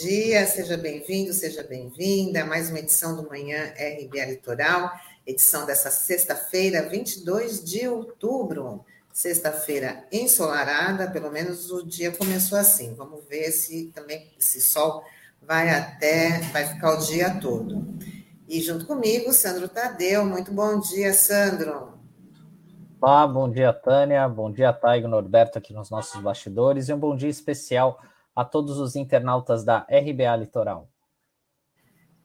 dia, seja bem-vindo, seja bem-vinda mais uma edição do Manhã RBA Litoral, edição dessa sexta-feira, 22 de outubro, sexta-feira ensolarada, pelo menos o dia começou assim. Vamos ver se também esse sol vai até, vai ficar o dia todo. E junto comigo, Sandro Tadeu. Muito bom dia, Sandro. Olá, bom dia, Tânia. Bom dia, Taigo Norberto, aqui nos nossos bastidores. E um bom dia especial a todos os internautas da RBA Litoral.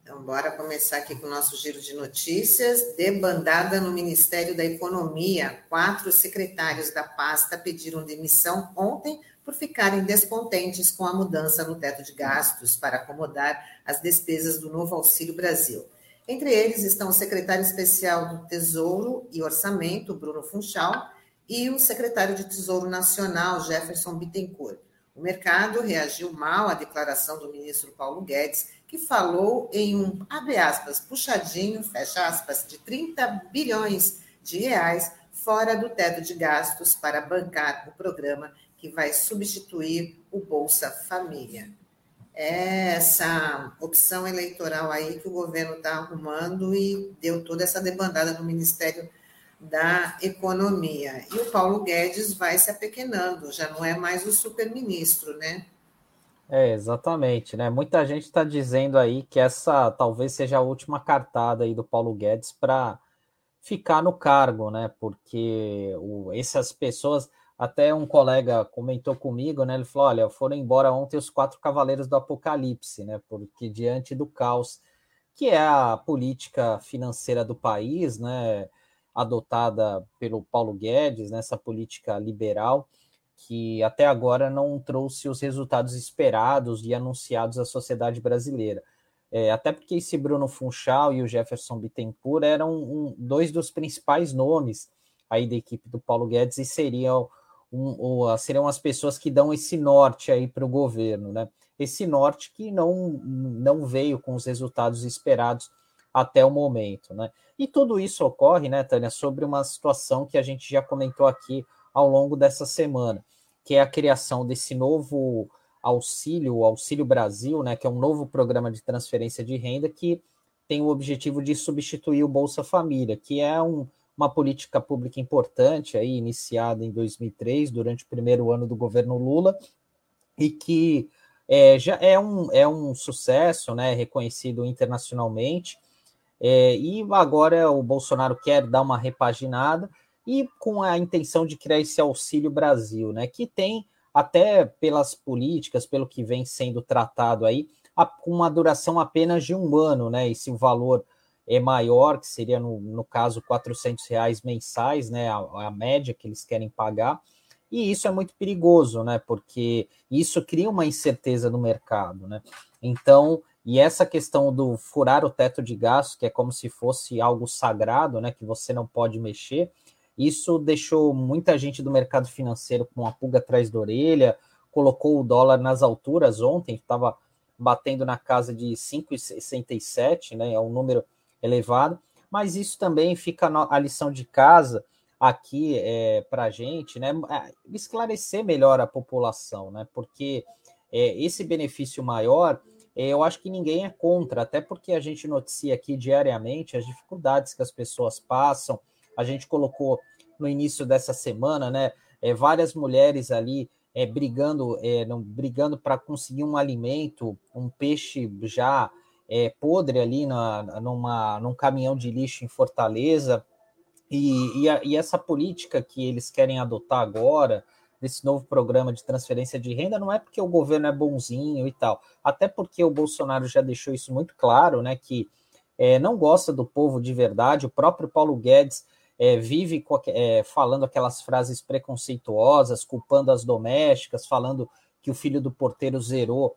Então, bora começar aqui com o nosso giro de notícias. Debandada no Ministério da Economia. Quatro secretários da pasta pediram demissão ontem por ficarem descontentes com a mudança no teto de gastos para acomodar as despesas do novo Auxílio Brasil. Entre eles estão o secretário especial do Tesouro e Orçamento, Bruno Funchal, e o secretário de Tesouro Nacional, Jefferson Bittencourt. O mercado reagiu mal à declaração do ministro Paulo Guedes, que falou em um, abre aspas, puxadinho, fecha aspas, de 30 bilhões de reais fora do teto de gastos para bancar o programa que vai substituir o Bolsa Família. É essa opção eleitoral aí que o governo está arrumando e deu toda essa debandada no Ministério da Economia. E o Paulo Guedes vai se apequenando, já não é mais o superministro, né? É, exatamente, né? Muita gente está dizendo aí que essa talvez seja a última cartada aí do Paulo Guedes para ficar no cargo, né? Porque o, essas pessoas, até um colega comentou comigo, né? Ele falou: olha, foram embora ontem os quatro cavaleiros do Apocalipse, né? Porque diante do caos que é a política financeira do país, né? Adotada pelo Paulo Guedes, nessa política liberal, que até agora não trouxe os resultados esperados e anunciados à sociedade brasileira. É, até porque esse Bruno Funchal e o Jefferson Bittencourt eram um, dois dos principais nomes aí da equipe do Paulo Guedes e seriam, um, seriam as pessoas que dão esse norte aí para o governo, né? Esse norte que não, não veio com os resultados esperados até o momento, né? E tudo isso ocorre, né, Tânia, sobre uma situação que a gente já comentou aqui ao longo dessa semana, que é a criação desse novo auxílio, o Auxílio Brasil, né, que é um novo programa de transferência de renda que tem o objetivo de substituir o Bolsa Família, que é um, uma política pública importante aí iniciada em 2003 durante o primeiro ano do governo Lula e que é, já é um, é um sucesso, né, reconhecido internacionalmente é, e agora o Bolsonaro quer dar uma repaginada e com a intenção de criar esse Auxílio Brasil, né? Que tem, até pelas políticas, pelo que vem sendo tratado aí, com uma duração apenas de um ano, né? E se o valor é maior, que seria, no, no caso, 400 reais mensais, né? A, a média que eles querem pagar. E isso é muito perigoso, né? Porque isso cria uma incerteza no mercado, né? Então, e essa questão do furar o teto de gastos, que é como se fosse algo sagrado, né, que você não pode mexer, isso deixou muita gente do mercado financeiro com a pulga atrás da orelha, colocou o dólar nas alturas ontem, estava batendo na casa de 5,67, né, é um número elevado, mas isso também fica a lição de casa aqui é, para a gente, né, é, esclarecer melhor a população, né, porque é, esse benefício maior eu acho que ninguém é contra, até porque a gente noticia aqui diariamente as dificuldades que as pessoas passam. A gente colocou no início dessa semana, né, é, várias mulheres ali é, brigando, é, não, brigando para conseguir um alimento, um peixe já é, podre ali na, numa, num caminhão de lixo em Fortaleza. E, e, a, e essa política que eles querem adotar agora, desse novo programa de transferência de renda não é porque o governo é bonzinho e tal, até porque o Bolsonaro já deixou isso muito claro, né, que é, não gosta do povo de verdade, o próprio Paulo Guedes é, vive é, falando aquelas frases preconceituosas, culpando as domésticas, falando que o filho do porteiro zerou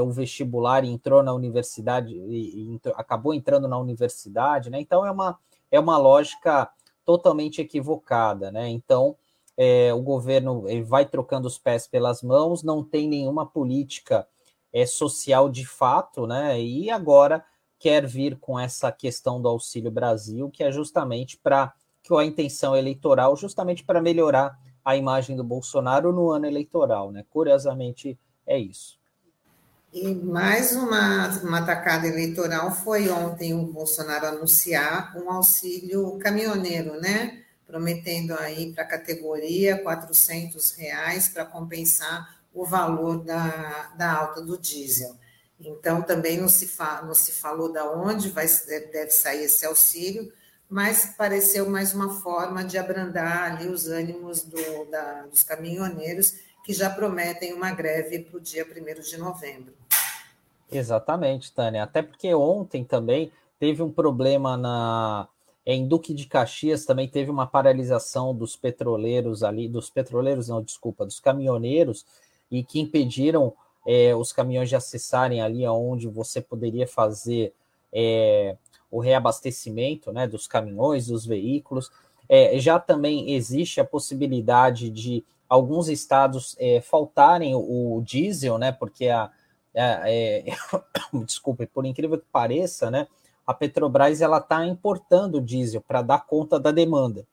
o vestibular e entrou na universidade, e, e acabou entrando na universidade, né? Então é uma, é uma lógica totalmente equivocada, né? Então é, o governo vai trocando os pés pelas mãos, não tem nenhuma política é, social de fato, né? E agora quer vir com essa questão do Auxílio Brasil, que é justamente para que a intenção eleitoral, justamente para melhorar a imagem do Bolsonaro no ano eleitoral, né? Curiosamente é isso. E mais uma, uma atacada eleitoral foi ontem o Bolsonaro anunciar um auxílio caminhoneiro, né? Prometendo aí para a categoria 400 reais para compensar o valor da, da alta do diesel. Então, também não se, fa, não se falou de onde vai, deve sair esse auxílio, mas pareceu mais uma forma de abrandar ali os ânimos do, da, dos caminhoneiros que já prometem uma greve para o dia 1 de novembro. Exatamente, Tânia. Até porque ontem também teve um problema na em Duque de Caxias também teve uma paralisação dos petroleiros ali, dos petroleiros não, desculpa, dos caminhoneiros e que impediram é, os caminhões de acessarem ali aonde você poderia fazer é, o reabastecimento, né, dos caminhões, dos veículos. É, já também existe a possibilidade de alguns estados é, faltarem o, o, diesel, né? Porque a, a é, desculpe, por incrível que pareça, né? A Petrobras ela está importando diesel para dar conta da demanda.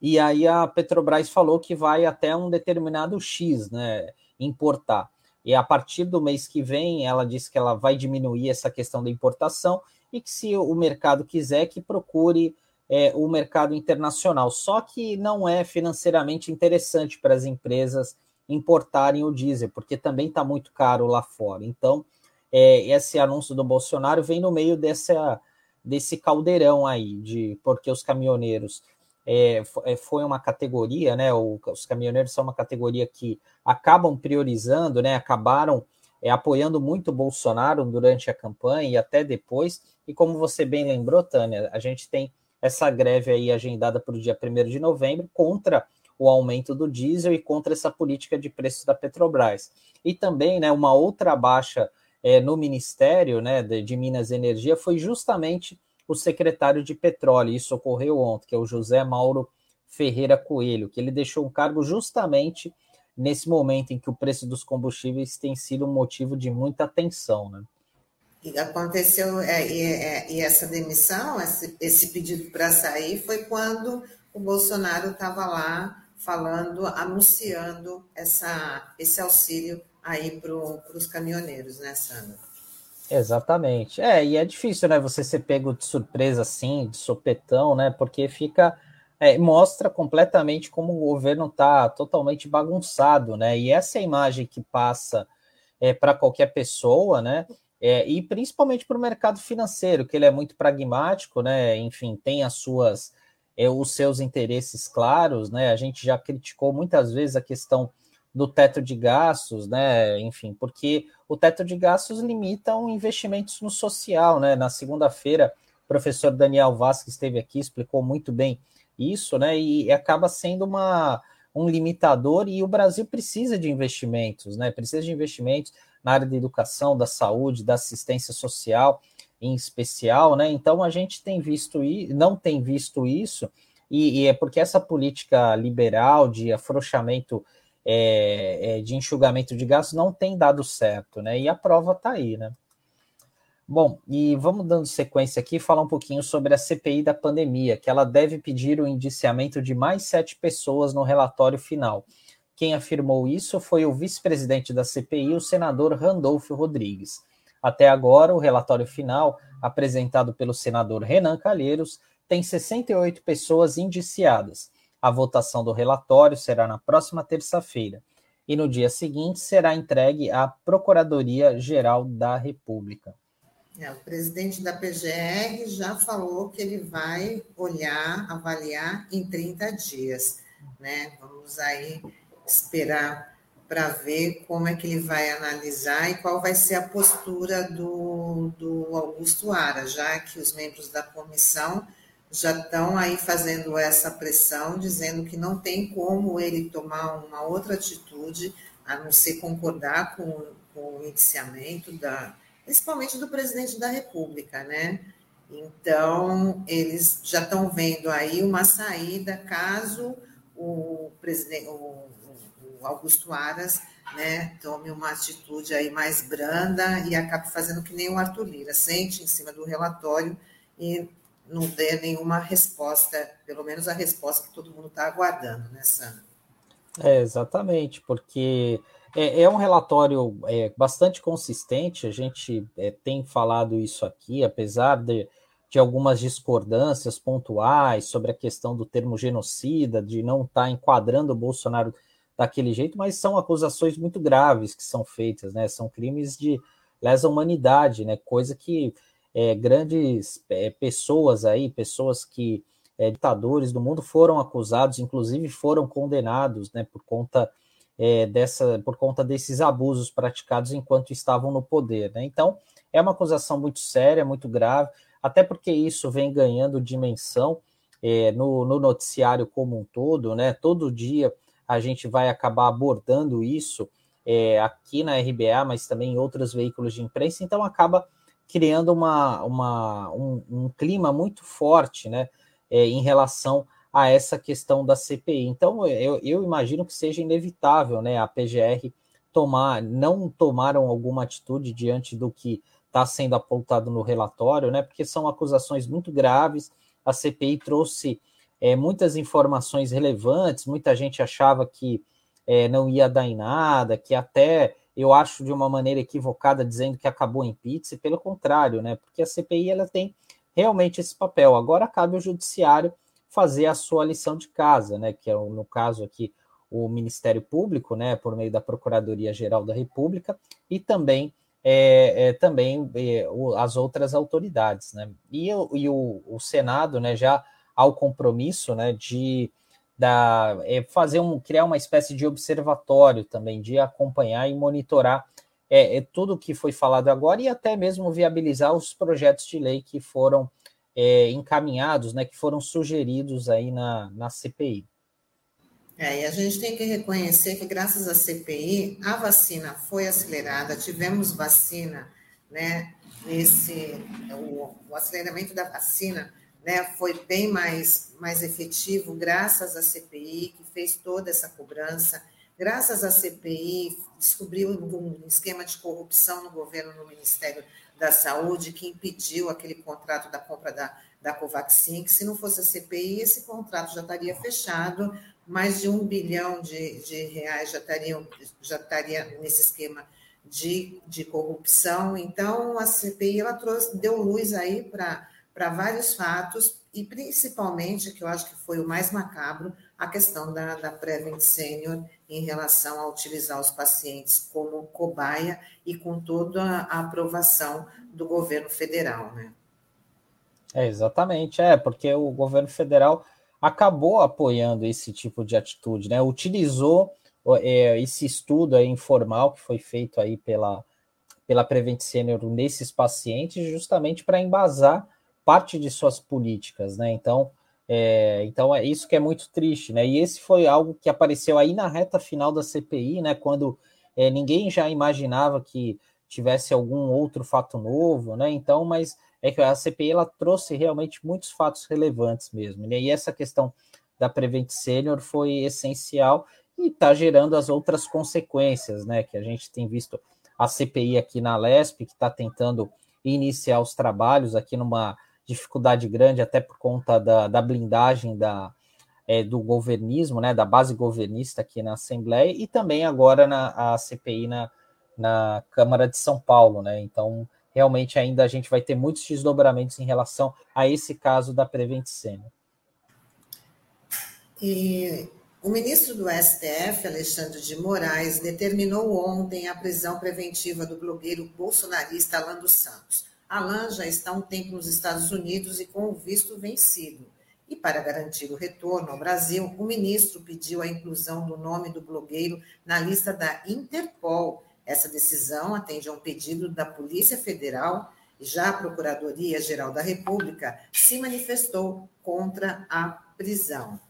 E aí a Petrobras falou que vai até um determinado X, né? Importar. E a partir do mês que vem, ela disse que ela vai diminuir essa questão da importação e que se o mercado quiser que procure é, o mercado internacional. Só que não é financeiramente interessante para as empresas importarem o diesel, porque também está muito caro lá fora. Então, é, esse anúncio do Bolsonaro vem no meio dessa, desse caldeirão aí, de porque os caminhoneiros é, é foi uma categoria, né? os caminhoneiros são uma categoria que acabam priorizando, né? Acabaram é, apoiando muito o Bolsonaro durante a campanha e até depois. E como você bem lembrou, Tânia, a gente tem essa greve aí agendada para o dia 1 de novembro contra o aumento do diesel e contra essa política de preços da Petrobras. E também, né, uma outra baixa é, no Ministério né, de, de, Minas e Energia foi justamente o secretário de Petróleo. Isso ocorreu ontem, que é o José Mauro Ferreira Coelho, que ele deixou um cargo justamente nesse momento em que o preço dos combustíveis tem sido um motivo de muita atenção. Né? E aconteceu, é, e, é, e, essa demissão, esse, esse pedido para sair, foi quando o Bolsonaro estava lá falando, anunciando essa, esse auxílio aí para os caminhoneiros, né, Sandra? Exatamente. É, e é difícil, né, você ser pego de surpresa assim, de sopetão, né, porque fica, é, mostra completamente como o governo está totalmente bagunçado, né, e essa imagem que passa é, para qualquer pessoa, né, é, e principalmente para o mercado financeiro, que ele é muito pragmático, né? Enfim, tem as suas é, os seus interesses claros, né? A gente já criticou muitas vezes a questão do teto de gastos, né? Enfim, porque o teto de gastos limita investimentos no social, né? Na segunda-feira, o professor Daniel Vasquez esteve aqui, explicou muito bem isso, né? E acaba sendo uma, um limitador e o Brasil precisa de investimentos, né? Precisa de investimentos na área da educação, da saúde, da assistência social em especial, né? Então a gente tem visto e não tem visto isso, e, e, é porque essa política liberal de afrouxamento é, é, de enxugamento de gastos não tem dado certo, né? E a prova está aí, né? Bom, e vamos dando sequência aqui falar um pouquinho sobre a CPI da pandemia, que ela deve pedir o indiciamento de mais sete pessoas no relatório final. Quem afirmou isso foi o vice-presidente da CPI, o senador Randolfo Rodrigues. Até agora, o relatório final, apresentado pelo senador Renan Calheiros, tem 68 pessoas indiciadas. A votação do relatório será na próxima terça-feira e no dia seguinte será entregue à Procuradoria-Geral da República. É, o presidente da PGR já falou que ele vai olhar, avaliar em 30 dias. Né? Vamos aí esperar para ver como é que ele vai analisar e qual vai ser a postura do, do Augusto Ara, já que os membros da comissão já estão aí fazendo essa pressão, dizendo que não tem como ele tomar uma outra atitude a não ser concordar com, com o indiciamento da, principalmente do presidente da República, né? Então, eles já estão vendo aí uma saída caso o presidente, o Augusto Aras né, tome uma atitude aí mais branda e acabe fazendo que nem o Arthur Lira, sente em cima do relatório e não dê nenhuma resposta, pelo menos a resposta que todo mundo está aguardando, né, Sandra? É, exatamente, porque é, é um relatório é, bastante consistente, a gente é, tem falado isso aqui, apesar de, de algumas discordâncias pontuais sobre a questão do termo genocida, de não estar tá enquadrando o Bolsonaro daquele jeito, mas são acusações muito graves que são feitas, né? São crimes de lesa humanidade, né? Coisa que é, grandes é, pessoas aí, pessoas que é, ditadores do mundo foram acusados, inclusive foram condenados, né? Por conta dessa, por conta desses abusos praticados enquanto estavam no poder, né? Então é uma acusação muito séria, muito grave, até porque isso vem ganhando dimensão no, no noticiário como um todo, né? Todo dia a gente vai acabar abordando isso é, aqui na RBA, mas também em outros veículos de imprensa, então acaba criando uma, uma um, um, clima muito forte né, é, em relação a essa questão da CPI. Então, eu, eu imagino que seja inevitável né, a PGR tomar, não tomaram alguma atitude diante do que está sendo apontado no relatório, né, porque são acusações muito graves. A CPI trouxe é, muitas informações relevantes, muita gente achava que é, não ia dar em nada, que até eu acho de uma maneira equivocada dizendo que acabou em pizza, pelo contrário, né? Porque a CPI ela tem realmente esse papel. Agora cabe ao judiciário fazer a sua lição de casa, né? Que é no caso aqui o Ministério Público, né? Por meio da Procuradoria Geral da República e também é, é, também é, o, as outras autoridades, né? E, e o, o Senado, né? Já ao compromisso, né? De da, é, fazer um, criar uma espécie de observatório também, de acompanhar e monitorar é, é tudo que foi falado agora e até mesmo viabilizar os projetos de lei que foram é, encaminhados, né, que foram sugeridos aí na, na CPI. É, e a gente tem que reconhecer que, graças à CPI, a vacina foi acelerada, tivemos vacina, né? Esse, o, o aceleramento da vacina né, foi bem mais, mais efetivo graças à CPI, que fez toda essa cobrança. Graças à CPI, descobriu um esquema de corrupção no governo, no Ministério da Saúde, que impediu aquele contrato da compra da, da Covaxin, que se não fosse a CPI, esse contrato já estaria fechado, mais de um bilhão de, de reais já, estariam, já estaria nesse esquema de, de corrupção. Então, a CPI ela trouxe, deu luz aí para para vários fatos, e principalmente, que eu acho que foi o mais macabro, a questão da, da Prevent Senior em relação a utilizar os pacientes como cobaia e com toda a aprovação do governo federal, né? É, exatamente, é, porque o governo federal acabou apoiando esse tipo de atitude, né? Utilizou é, esse estudo informal que foi feito aí pela, pela Prevent Senior nesses pacientes, justamente para embasar parte de suas políticas, né? Então, é, então é isso que é muito triste, né? E esse foi algo que apareceu aí na reta final da CPI, né? Quando é, ninguém já imaginava que tivesse algum outro fato novo, né? Então, mas é que a CPI ela trouxe realmente muitos fatos relevantes mesmo, né? E essa questão da Prevent Senior foi essencial e está gerando as outras consequências, né? Que a gente tem visto a CPI aqui na LESP, que está tentando iniciar os trabalhos aqui numa dificuldade grande, até por conta da, da blindagem da, é, do governismo, né, da base governista aqui na Assembleia, e também agora na CPI na, na Câmara de São Paulo. Né? Então, realmente, ainda a gente vai ter muitos desdobramentos em relação a esse caso da Prevent. E o ministro do STF, Alexandre de Moraes, determinou ontem a prisão preventiva do blogueiro bolsonarista Alan dos Santos. Alan já está há um tempo nos Estados Unidos e com o visto vencido. E para garantir o retorno ao Brasil, o ministro pediu a inclusão do nome do blogueiro na lista da Interpol. Essa decisão atende a um pedido da Polícia Federal e já a Procuradoria-Geral da República se manifestou contra a prisão.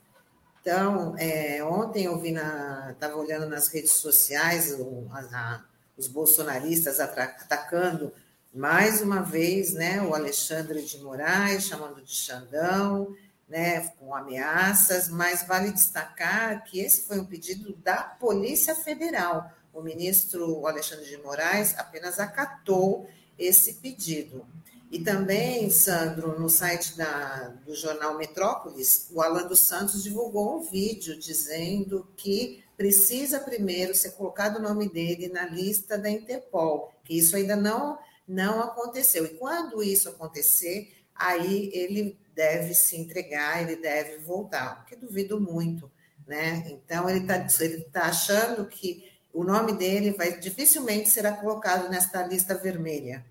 Então, é, ontem eu vi na. estava olhando nas redes sociais o, a, os bolsonaristas atacando mais uma vez, né, o Alexandre de Moraes chamando de Xandão, né, com ameaças, mas vale destacar que esse foi um pedido da Polícia Federal. O ministro Alexandre de Moraes apenas acatou esse pedido. E também, Sandro, no site da, do jornal Metrópolis, o Alan dos Santos divulgou um vídeo dizendo que precisa primeiro ser colocado o nome dele na lista da Interpol, que isso ainda não, não aconteceu. E quando isso acontecer, aí ele deve se entregar, ele deve voltar, que duvido muito, né? Então ele está ele tá achando que o nome dele vai dificilmente será colocado nesta lista vermelha.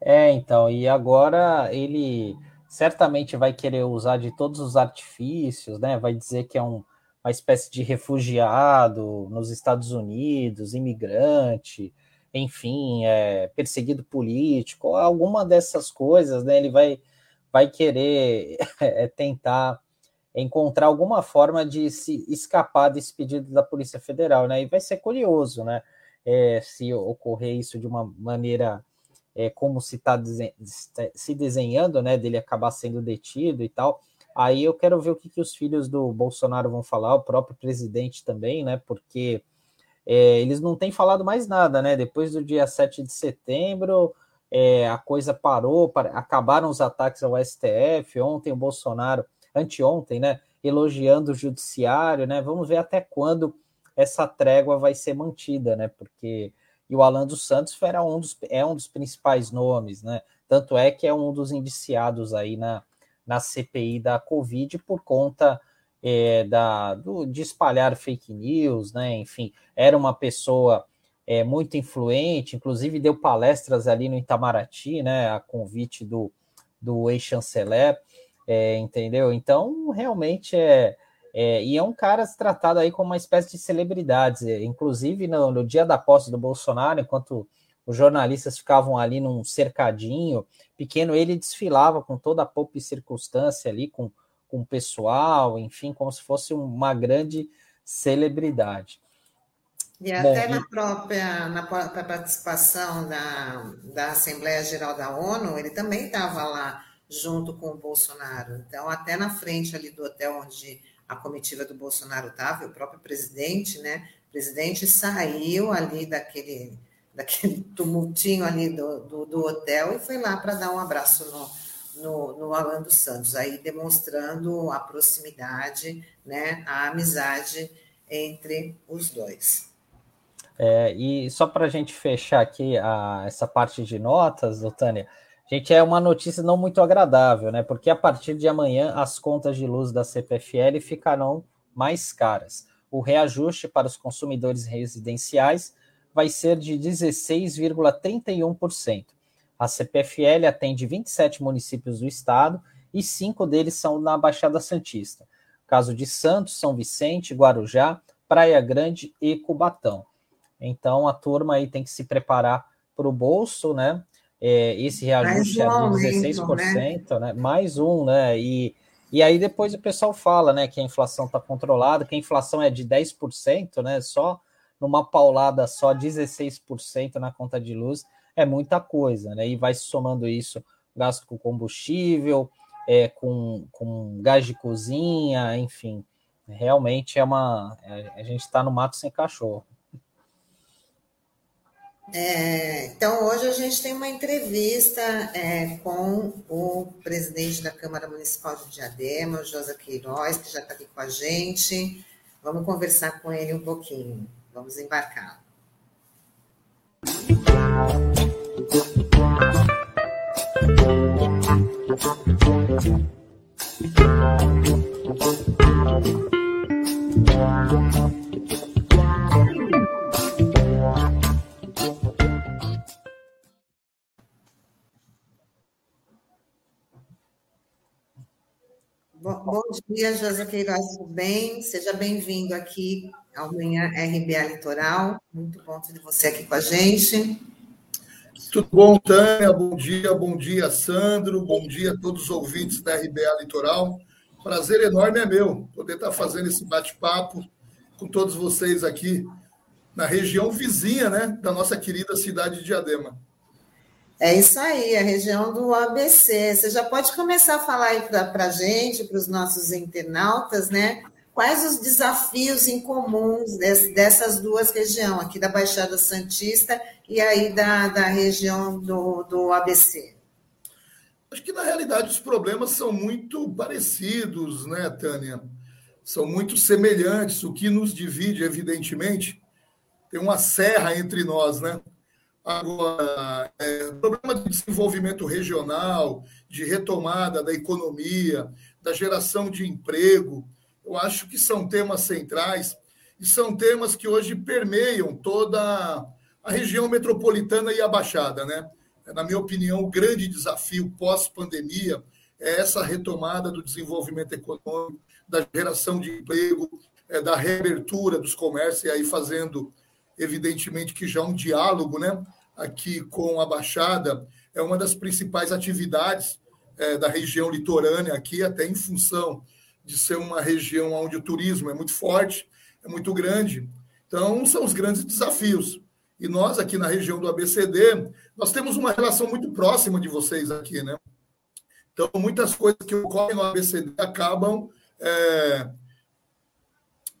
É, então, e agora ele certamente vai querer usar de todos os artifícios, né? Vai dizer que é um, uma espécie de refugiado nos Estados Unidos, imigrante, enfim, é, perseguido político, alguma dessas coisas, né? Ele vai, vai querer é, tentar encontrar alguma forma de se escapar desse pedido da Polícia Federal, né? E vai ser curioso, né? É, se ocorrer isso de uma maneira é, como se está se desenhando, né? Dele acabar sendo detido e tal. Aí eu quero ver o que, que os filhos do Bolsonaro vão falar, o próprio presidente também, né? Porque é, eles não têm falado mais nada, né? Depois do dia 7 de setembro, é, a coisa parou, para, acabaram os ataques ao STF. Ontem o Bolsonaro, anteontem, né? Elogiando o judiciário, né? Vamos ver até quando essa trégua vai ser mantida, né? Porque e o Alan dos Santos era um dos, é um dos principais nomes, né? Tanto é que é um dos indiciados aí na, na CPI da Covid por conta é, da, do, de espalhar fake news, né? Enfim, era uma pessoa é, muito influente, inclusive deu palestras ali no Itamaraty, né? A convite do, do ex-chanceler, é, entendeu? Então, realmente é, é, E é um cara tratado aí como uma espécie de celebridade, inclusive no, no dia da posse do Bolsonaro, enquanto os jornalistas ficavam ali num cercadinho pequeno, ele desfilava com toda a poupa e circunstância ali, com com o pessoal, enfim, como se fosse uma grande celebridade. E até Bom, na própria na participação da, da Assembleia Geral da ONU, ele também estava lá junto com o Bolsonaro. Então, até na frente ali do hotel onde a comitiva do Bolsonaro estava, o próprio presidente, né? O presidente saiu ali daquele, daquele tumultinho ali do, do, do hotel e foi lá para dar um abraço no, no, no Alan dos Santos, aí demonstrando a proximidade, né, a amizade entre os dois. É, e só para a gente fechar aqui a, essa parte de notas, Tânia, gente, é uma notícia não muito agradável, né? Porque a partir de amanhã as contas de luz da CPFL ficarão mais caras. O reajuste para os consumidores residenciais vai ser de 16,31%. A CPFL atende 27 municípios do estado e cinco deles são na Baixada Santista. Caso de Santos, São Vicente, Guarujá, Praia Grande e Cubatão. Então a turma aí tem que se preparar para o bolso, né? É, esse reajuste é de 16%, né? né? Mais um, né? E, e aí depois o pessoal fala, né, que a inflação está controlada, que a inflação é de 10%, né? Só numa paulada só 16% na conta de luz é muita coisa, né? E vai somando isso, gasto com combustível, é, com, com gás de cozinha, enfim. Realmente é uma. É, a gente está no mato sem cachorro. É, então, hoje a gente tem uma entrevista é, com o presidente da Câmara Municipal de Diadema, o Josa Queiroz, que já está aqui com a gente. Vamos conversar com ele um pouquinho. Vamos embarcar. Bom, bom dia, José Queiroz, tudo bem? Seja bem-vindo aqui ao Manhã RBA Litoral. Muito bom ter você aqui com a gente. Tudo bom, Tânia? Bom dia, bom dia, Sandro. Bom dia a todos os ouvintes da RBA Litoral. Prazer enorme é meu poder estar fazendo esse bate-papo com todos vocês aqui na região vizinha, né, da nossa querida cidade de Diadema. É isso aí, a região do ABC. Você já pode começar a falar aí para a gente, para os nossos internautas, né? Quais os desafios em comuns dessas duas regiões, aqui da Baixada Santista e aí da, da região do, do ABC? Acho que, na realidade, os problemas são muito parecidos, né, Tânia? São muito semelhantes. O que nos divide, evidentemente, tem uma serra entre nós, né? Agora, é, problema de desenvolvimento regional, de retomada da economia, da geração de emprego, eu acho que são temas centrais e são temas que hoje permeiam toda a região metropolitana e a Baixada, né? Na minha opinião, o grande desafio pós-pandemia é essa retomada do desenvolvimento econômico, da geração de emprego, é, da reabertura dos comércios, e aí fazendo, evidentemente, que já um diálogo né, aqui com a Baixada é uma das principais atividades é, da região litorânea aqui, até em função de ser uma região onde o turismo é muito forte, é muito grande. Então, são os grandes desafios. E nós, aqui na região do ABCD, nós temos uma relação muito próxima de vocês aqui, né? Então, muitas coisas que ocorrem no ABCD acabam é,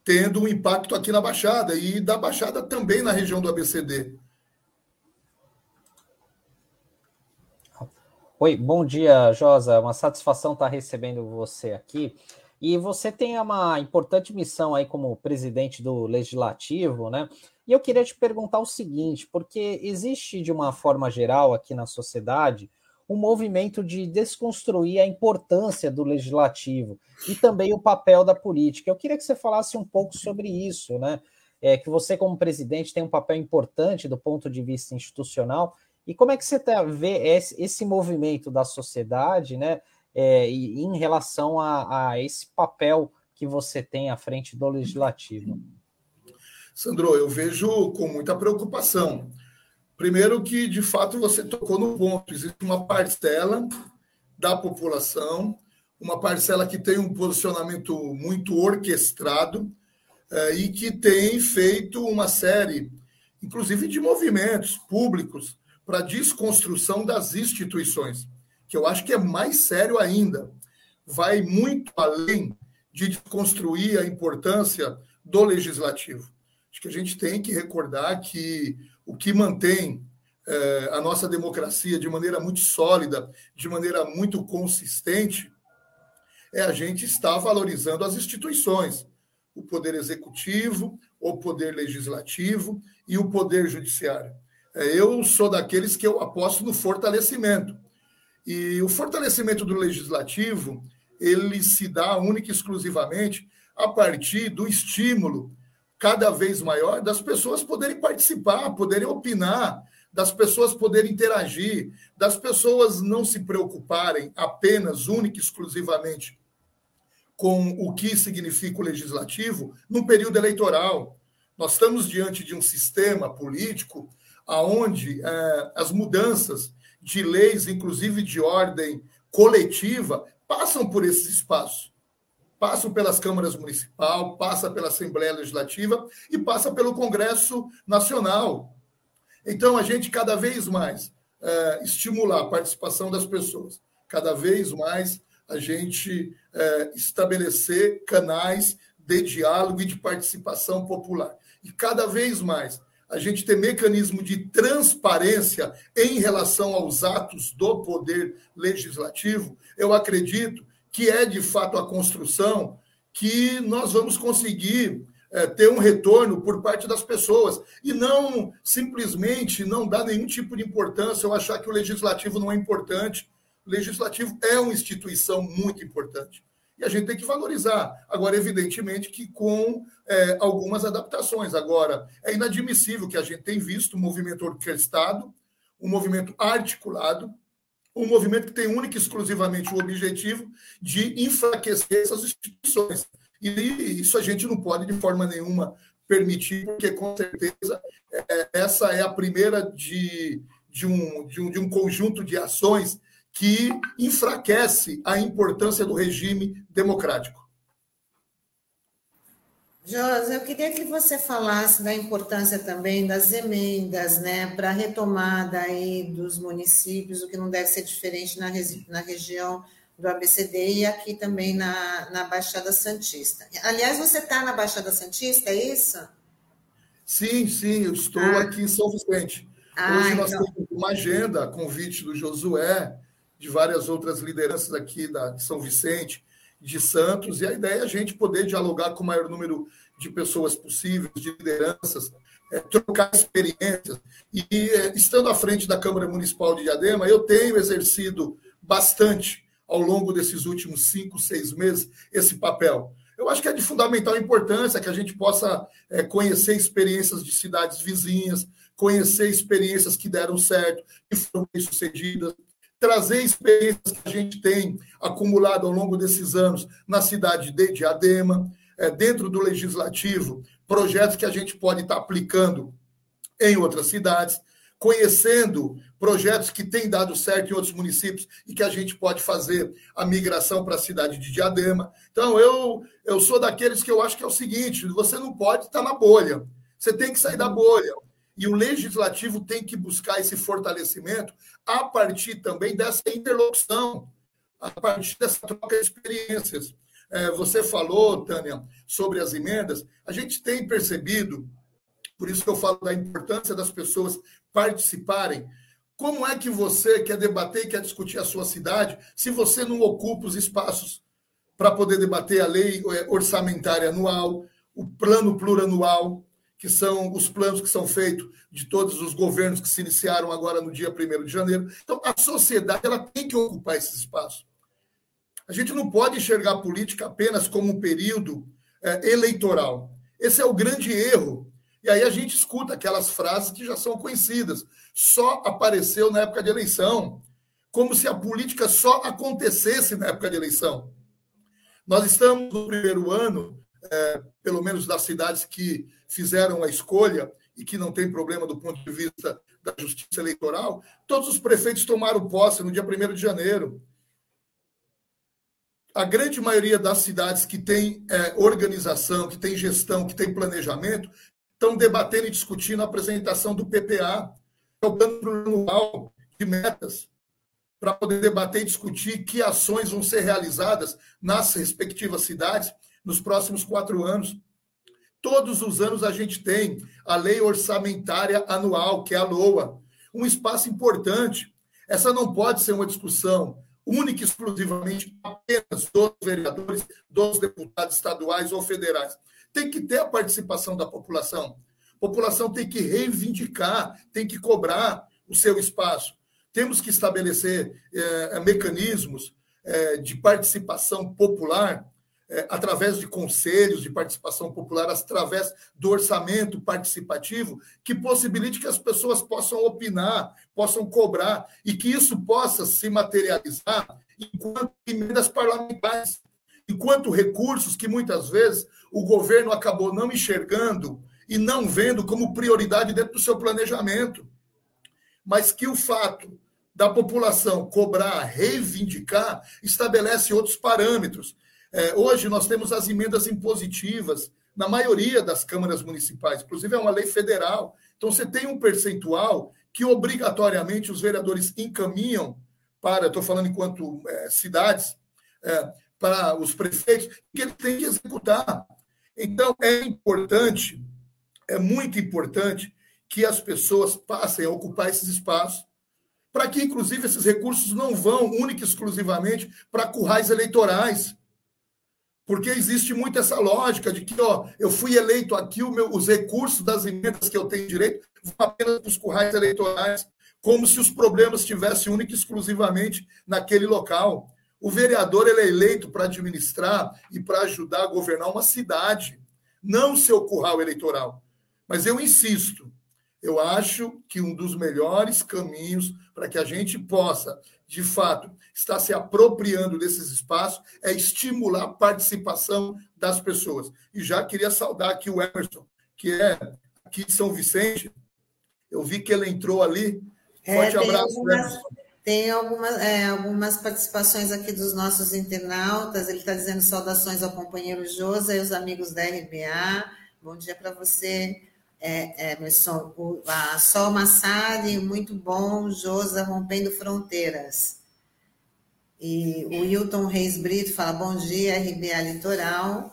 tendo um impacto aqui na Baixada e da Baixada também na região do ABCD. Oi, bom dia, Josa. Uma satisfação estar recebendo você aqui. E você tem uma importante missão aí como presidente do Legislativo, né? E eu queria te perguntar o seguinte, porque existe de uma forma geral aqui na sociedade um movimento de desconstruir a importância do legislativo e também o papel da política. Eu queria que você falasse um pouco sobre isso, né? É, que você, como presidente, tem um papel importante do ponto de vista institucional. E como é que você tá, vê esse, esse movimento da sociedade, né? É, em relação a, a esse papel que você tem à frente do legislativo? Sandro, eu vejo com muita preocupação Primeiro que, de fato, você tocou no ponto. Existe uma parcela da população, uma parcela que tem um posicionamento muito orquestrado é, e que tem feito uma série, inclusive, de movimentos públicos para desconstrução das instituições, que eu acho que é mais sério ainda. Vai muito além de desconstruir a importância do legislativo. Acho que a gente tem que recordar que o que mantém é, a nossa democracia de maneira muito sólida, de maneira muito consistente, é a gente estar valorizando as instituições, o poder executivo, o poder legislativo e o poder judiciário. É, eu sou daqueles que eu aposto no fortalecimento. E o fortalecimento do legislativo, ele se dá única e exclusivamente a partir do estímulo cada vez maior das pessoas poderem participar, poderem opinar, das pessoas poderem interagir, das pessoas não se preocuparem apenas, única e exclusivamente com o que significa o legislativo no período eleitoral. Nós estamos diante de um sistema político aonde é, as mudanças de leis, inclusive de ordem coletiva, passam por esse espaço passam pelas câmaras municipal, passa pela Assembleia Legislativa e passa pelo Congresso Nacional. Então, a gente cada vez mais é, estimular a participação das pessoas, cada vez mais a gente é, estabelecer canais de diálogo e de participação popular. E cada vez mais a gente ter mecanismo de transparência em relação aos atos do poder legislativo, eu acredito que é de fato a construção, que nós vamos conseguir é, ter um retorno por parte das pessoas e não simplesmente não dar nenhum tipo de importância ou achar que o legislativo não é importante. O legislativo é uma instituição muito importante e a gente tem que valorizar. Agora, evidentemente que com é, algumas adaptações. Agora, é inadmissível que a gente tem visto um movimento orquestrado, um movimento articulado, um movimento que tem única e exclusivamente o objetivo de enfraquecer essas instituições. E isso a gente não pode, de forma nenhuma, permitir, porque, com certeza, é, essa é a primeira de, de, um, de, um, de um conjunto de ações que enfraquece a importância do regime democrático. Josi, eu queria que você falasse da importância também das emendas, né, para a retomada aí dos municípios, o que não deve ser diferente na, na região do ABCD e aqui também na, na Baixada Santista. Aliás, você está na Baixada Santista, é isso? Sim, sim, eu estou ah. aqui em São Vicente. Ah, Hoje nós então... temos uma agenda, convite do Josué, de várias outras lideranças aqui da, de São Vicente, de Santos, e a ideia é a gente poder dialogar com o maior número de pessoas possíveis, de lideranças, é, trocar experiências. E é, estando à frente da Câmara Municipal de Diadema, eu tenho exercido bastante ao longo desses últimos cinco, seis meses esse papel. Eu acho que é de fundamental importância que a gente possa é, conhecer experiências de cidades vizinhas, conhecer experiências que deram certo, que foram bem-sucedidas, trazer experiências que a gente tem acumulado ao longo desses anos na cidade de Diadema, é, dentro do legislativo, projetos que a gente pode estar aplicando em outras cidades, conhecendo projetos que têm dado certo em outros municípios e que a gente pode fazer a migração para a cidade de Diadema. Então, eu, eu sou daqueles que eu acho que é o seguinte: você não pode estar na bolha, você tem que sair da bolha. E o legislativo tem que buscar esse fortalecimento a partir também dessa interlocução, a partir dessa troca de experiências. É, você falou, Tânia, sobre as emendas. A gente tem percebido, por isso que eu falo da importância das pessoas participarem. Como é que você quer debater quer discutir a sua cidade se você não ocupa os espaços para poder debater a lei é, orçamentária anual, o plano plurianual, que são os planos que são feitos de todos os governos que se iniciaram agora no dia 1 de janeiro. Então, a sociedade ela tem que ocupar esse espaço. A gente não pode enxergar a política apenas como um período é, eleitoral. Esse é o grande erro. E aí a gente escuta aquelas frases que já são conhecidas. Só apareceu na época de eleição. Como se a política só acontecesse na época de eleição. Nós estamos no primeiro ano, é, pelo menos das cidades que fizeram a escolha e que não tem problema do ponto de vista da justiça eleitoral, todos os prefeitos tomaram posse no dia 1 de janeiro. A grande maioria das cidades que tem é, organização, que tem gestão, que tem planejamento, estão debatendo e discutindo a apresentação do PPA, é o plano anual de metas, para poder debater e discutir que ações vão ser realizadas nas respectivas cidades nos próximos quatro anos. Todos os anos a gente tem a lei orçamentária anual, que é a LOA, um espaço importante. Essa não pode ser uma discussão única e exclusivamente apenas dos vereadores, dos deputados estaduais ou federais. Tem que ter a participação da população. A população tem que reivindicar, tem que cobrar o seu espaço. Temos que estabelecer é, mecanismos é, de participação popular é, através de conselhos de participação popular, através do orçamento participativo, que possibilite que as pessoas possam opinar, possam cobrar, e que isso possa se materializar enquanto emendas parlamentares, enquanto recursos que muitas vezes o governo acabou não enxergando e não vendo como prioridade dentro do seu planejamento. Mas que o fato da população cobrar, reivindicar, estabelece outros parâmetros é, hoje nós temos as emendas impositivas na maioria das câmaras municipais, inclusive é uma lei federal. Então você tem um percentual que obrigatoriamente os vereadores encaminham para, estou falando enquanto é, cidades, é, para os prefeitos, que eles têm que executar. Então é importante, é muito importante que as pessoas passem a ocupar esses espaços, para que, inclusive, esses recursos não vão única e exclusivamente para currais eleitorais porque existe muito essa lógica de que, ó, eu fui eleito aqui, meu, os recursos das emendas que eu tenho direito vão apenas para os currais eleitorais, como se os problemas estivessem única e exclusivamente naquele local. O vereador ele é eleito para administrar e para ajudar a governar uma cidade, não seu curral eleitoral. Mas eu insisto, eu acho que um dos melhores caminhos para que a gente possa de fato, está se apropriando desses espaços é estimular a participação das pessoas. E já queria saudar aqui o Emerson, que é aqui de São Vicente. Eu vi que ele entrou ali. É, Forte é, abraço, algumas, Emerson. Tem algumas, é, algumas participações aqui dos nossos internautas. Ele está dizendo saudações ao companheiro Josa e aos amigos da RBA. Bom dia para você é, Emerson, o, a Sol Massari, muito bom, Josa rompendo fronteiras. E o Hilton Reis Brito fala bom dia, RBA Litoral.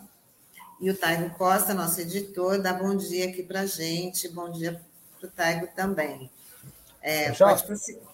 E o Taigo Costa, nosso editor, dá bom dia aqui para gente. Bom dia para o Taigo também. É, pode prosseguir.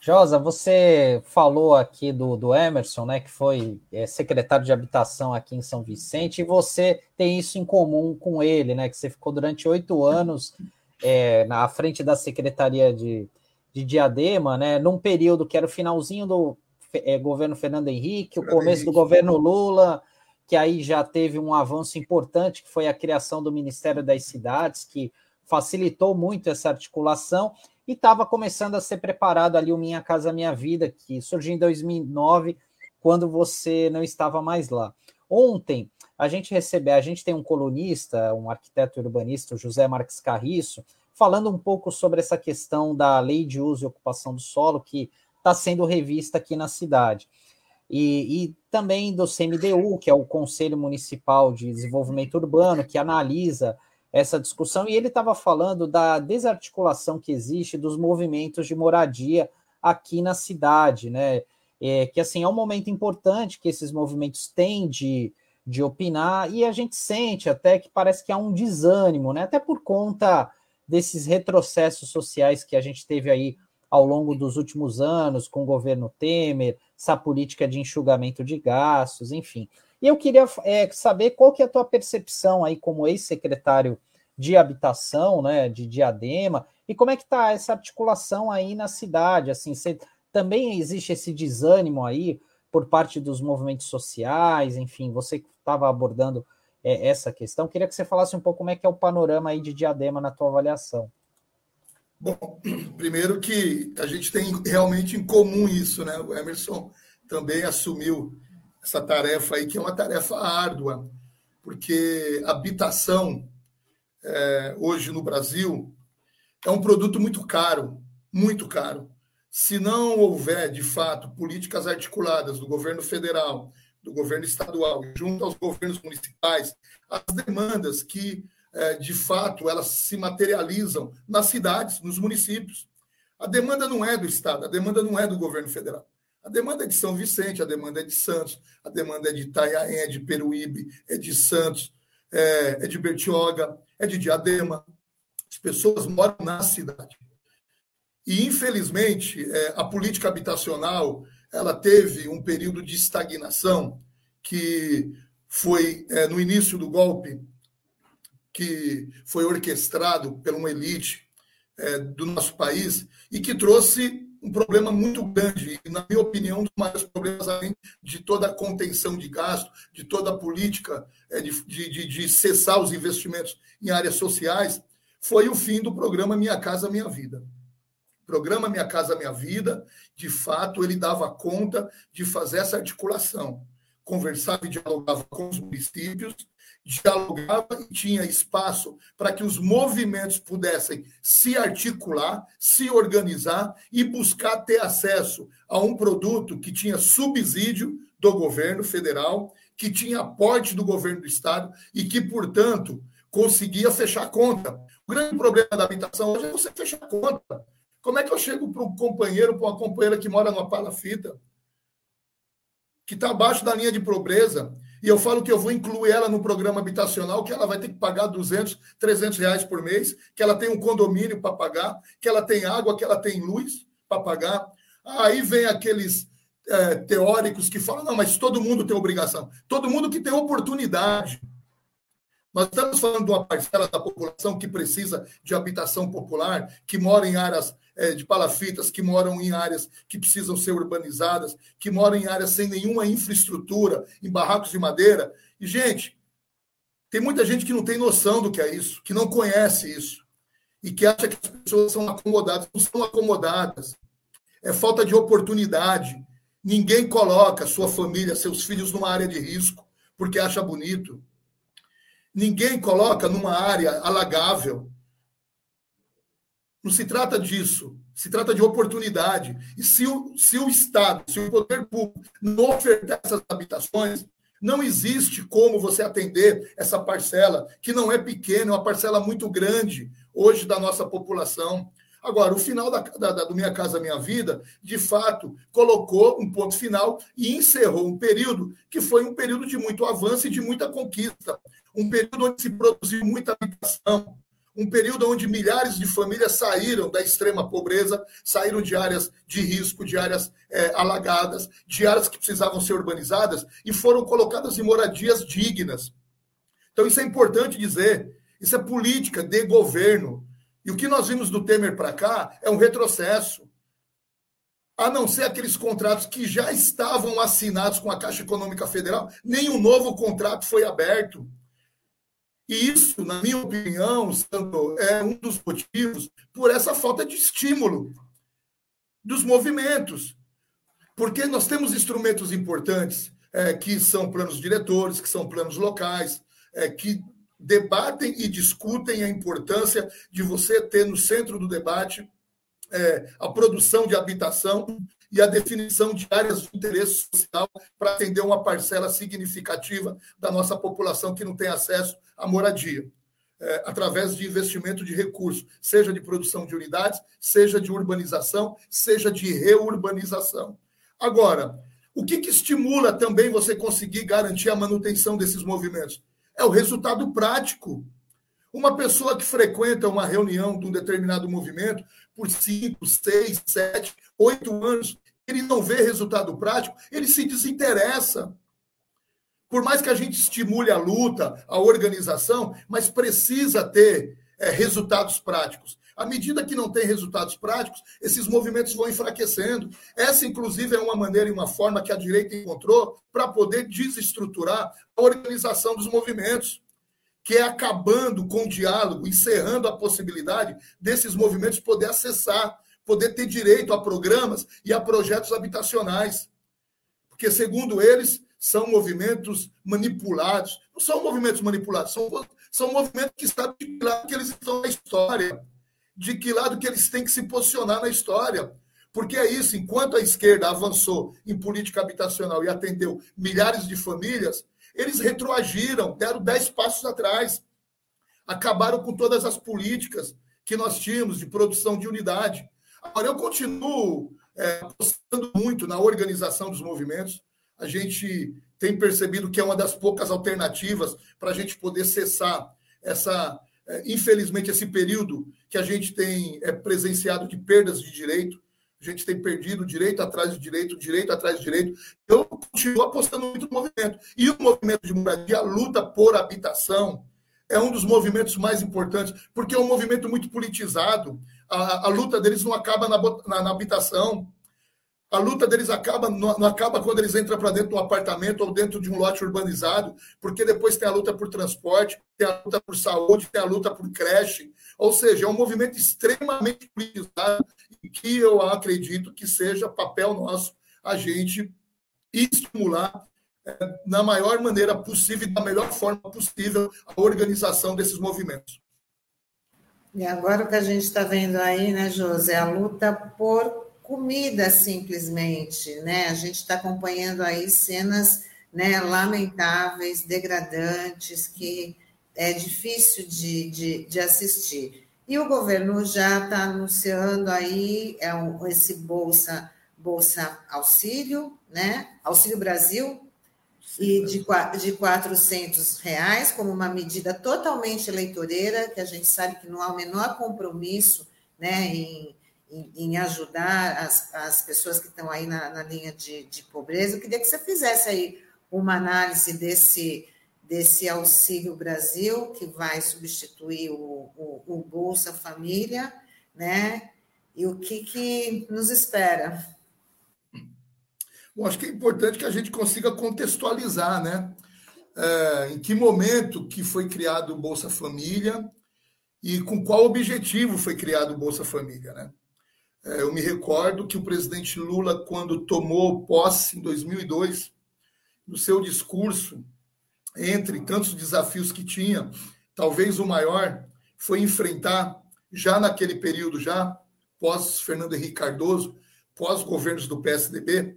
Josa, você falou aqui do, do Emerson, né, que foi é, secretário de habitação aqui em São Vicente, e você tem isso em comum com ele, né, que você ficou durante oito anos é, na frente da Secretaria de, de Diadema, né, num período que era o finalzinho do é, governo Fernando Henrique, o começo do governo Lula, que aí já teve um avanço importante, que foi a criação do Ministério das Cidades, que facilitou muito essa articulação, e estava começando a ser preparado ali o Minha Casa Minha Vida, que surgiu em 2009, quando você não estava mais lá. Ontem, a gente recebeu, a gente tem um colunista, um arquiteto urbanista, José Marques Carriço, falando um pouco sobre essa questão da lei de uso e ocupação do solo, que está sendo revista aqui na cidade. E, e, também do CMDU, que é o Conselho Municipal de Desenvolvimento Urbano, que analisa essa discussão, e ele estava falando da desarticulação que existe dos movimentos de moradia aqui na cidade, né? É, que assim é um momento importante que esses movimentos têm de, de opinar, e a gente sente até que parece que há um desânimo, né? Até por conta desses retrocessos sociais que a gente teve aí ao longo dos últimos anos com o governo Temer, essa política de enxugamento de gastos, enfim. E eu queria é, saber qual que é a tua percepção aí como ex-secretário de habitação, né, de Diadema, e como é que está essa articulação aí na cidade, assim, você, também existe esse desânimo aí por parte dos movimentos sociais, enfim, você estava abordando é, essa questão, queria que você falasse um pouco como é que é o panorama aí de Diadema na tua avaliação. Bom, primeiro que a gente tem realmente em comum isso, né? O Emerson também assumiu essa tarefa aí, que é uma tarefa árdua, porque habitação, é, hoje no Brasil, é um produto muito caro, muito caro. Se não houver, de fato, políticas articuladas do governo federal, do governo estadual, junto aos governos municipais, as demandas que é, de fato, elas se materializam nas cidades, nos municípios. A demanda não é do Estado, a demanda não é do governo federal. A demanda é de São Vicente, a demanda é de Santos, a demanda é de Itanhaém, é de Peruíbe, é de Santos, é, é de Bertioga, é de Diadema. As pessoas moram na cidade. E, infelizmente, é, a política habitacional ela teve um período de estagnação que foi é, no início do golpe que foi orquestrado por uma elite é, do nosso país e que trouxe um problema muito grande, e, na minha opinião, um dos maiores problemas, além de toda a contenção de gasto, de toda a política é, de, de, de cessar os investimentos em áreas sociais, foi o fim do programa Minha Casa Minha Vida. O programa Minha Casa Minha Vida, de fato, ele dava conta de fazer essa articulação. Conversava e dialogava com os municípios dialogava e tinha espaço para que os movimentos pudessem se articular, se organizar e buscar ter acesso a um produto que tinha subsídio do governo federal, que tinha aporte do governo do estado e que, portanto, conseguia fechar a conta. O grande problema da habitação hoje é você fechar a conta. Como é que eu chego para um companheiro, para uma companheira que mora numa palafita, que está abaixo da linha de pobreza, e eu falo que eu vou incluir ela no programa habitacional, que ela vai ter que pagar 200, 300 reais por mês, que ela tem um condomínio para pagar, que ela tem água, que ela tem luz para pagar. Aí vem aqueles é, teóricos que falam, não, mas todo mundo tem obrigação. Todo mundo que tem oportunidade. Nós estamos falando de uma parcela da população que precisa de habitação popular, que mora em áreas de palafitas, que moram em áreas que precisam ser urbanizadas, que moram em áreas sem nenhuma infraestrutura, em barracos de madeira. E, gente, tem muita gente que não tem noção do que é isso, que não conhece isso, e que acha que as pessoas são acomodadas. Não são acomodadas. É falta de oportunidade. Ninguém coloca sua família, seus filhos numa área de risco porque acha bonito. Ninguém coloca numa área alagável não se trata disso. Se trata de oportunidade. E se o, se o Estado, se o poder público não ofertar essas habitações, não existe como você atender essa parcela, que não é pequena, é uma parcela muito grande hoje da nossa população. Agora, o final da, da, da, do Minha Casa Minha Vida, de fato, colocou um ponto final e encerrou um período que foi um período de muito avanço e de muita conquista. Um período onde se produziu muita habitação, um período onde milhares de famílias saíram da extrema pobreza, saíram de áreas de risco, de áreas é, alagadas, de áreas que precisavam ser urbanizadas e foram colocadas em moradias dignas. Então, isso é importante dizer. Isso é política de governo. E o que nós vimos do Temer para cá é um retrocesso. A não ser aqueles contratos que já estavam assinados com a Caixa Econômica Federal, nenhum novo contrato foi aberto. E isso, na minha opinião, Sandro, é um dos motivos por essa falta de estímulo dos movimentos. Porque nós temos instrumentos importantes, é, que são planos diretores, que são planos locais, é, que debatem e discutem a importância de você ter no centro do debate é, a produção de habitação e a definição de áreas de interesse social para atender uma parcela significativa da nossa população que não tem acesso à moradia, é, através de investimento de recursos, seja de produção de unidades, seja de urbanização, seja de reurbanização. Agora, o que, que estimula também você conseguir garantir a manutenção desses movimentos? É o resultado prático. Uma pessoa que frequenta uma reunião de um determinado movimento por cinco, seis, sete, oito anos, ele não vê resultado prático, ele se desinteressa. Por mais que a gente estimule a luta, a organização, mas precisa ter é, resultados práticos. À medida que não tem resultados práticos, esses movimentos vão enfraquecendo. Essa, inclusive, é uma maneira e uma forma que a direita encontrou para poder desestruturar a organização dos movimentos que é acabando com o diálogo, encerrando a possibilidade desses movimentos poder acessar, poder ter direito a programas e a projetos habitacionais. Porque, segundo eles, são movimentos manipulados. Não são movimentos manipulados, são, são movimentos que sabem de que lado que eles estão na história, de que lado que eles têm que se posicionar na história. Porque é isso, enquanto a esquerda avançou em política habitacional e atendeu milhares de famílias, eles retroagiram, deram dez passos atrás, acabaram com todas as políticas que nós tínhamos de produção de unidade. Agora, eu continuo é, apostando muito na organização dos movimentos. A gente tem percebido que é uma das poucas alternativas para a gente poder cessar essa, é, infelizmente, esse período que a gente tem é, presenciado de perdas de direito. A gente tem perdido direito atrás de direito, direito atrás de direito. Eu continuo apostando muito no movimento. E o movimento de moradia, a luta por habitação, é um dos movimentos mais importantes, porque é um movimento muito politizado. A, a luta deles não acaba na, na, na habitação. A luta deles acaba não, não acaba quando eles entram para dentro de um apartamento ou dentro de um lote urbanizado, porque depois tem a luta por transporte, tem a luta por saúde, tem a luta por creche. Ou seja, é um movimento extremamente politizado e que eu acredito que seja papel nosso a gente estimular é, na maior maneira possível e da melhor forma possível a organização desses movimentos. E agora o que a gente está vendo aí, né, José, a luta por comida simplesmente, né? A gente está acompanhando aí cenas né, lamentáveis, degradantes, que é difícil de, de, de assistir. E o governo já está anunciando aí é esse Bolsa, Bolsa Auxílio, né? Auxílio Brasil, e de, de 400 reais, como uma medida totalmente eleitoreira, que a gente sabe que não há o menor compromisso né, em em, em ajudar as, as pessoas que estão aí na, na linha de, de pobreza. Eu queria que você fizesse aí uma análise desse, desse Auxílio Brasil, que vai substituir o, o, o, Bolsa Família, né? E o que, que nos espera? Bom, acho que é importante que a gente consiga contextualizar, né? É, em que momento que foi criado o Bolsa Família e com qual objetivo foi criado o Bolsa Família, né? É, eu me recordo que o presidente Lula, quando tomou posse em 2002, no seu discurso, entre tantos desafios que tinha, talvez o maior foi enfrentar, já naquele período, já pós Fernando Henrique Cardoso, pós governos do PSDB,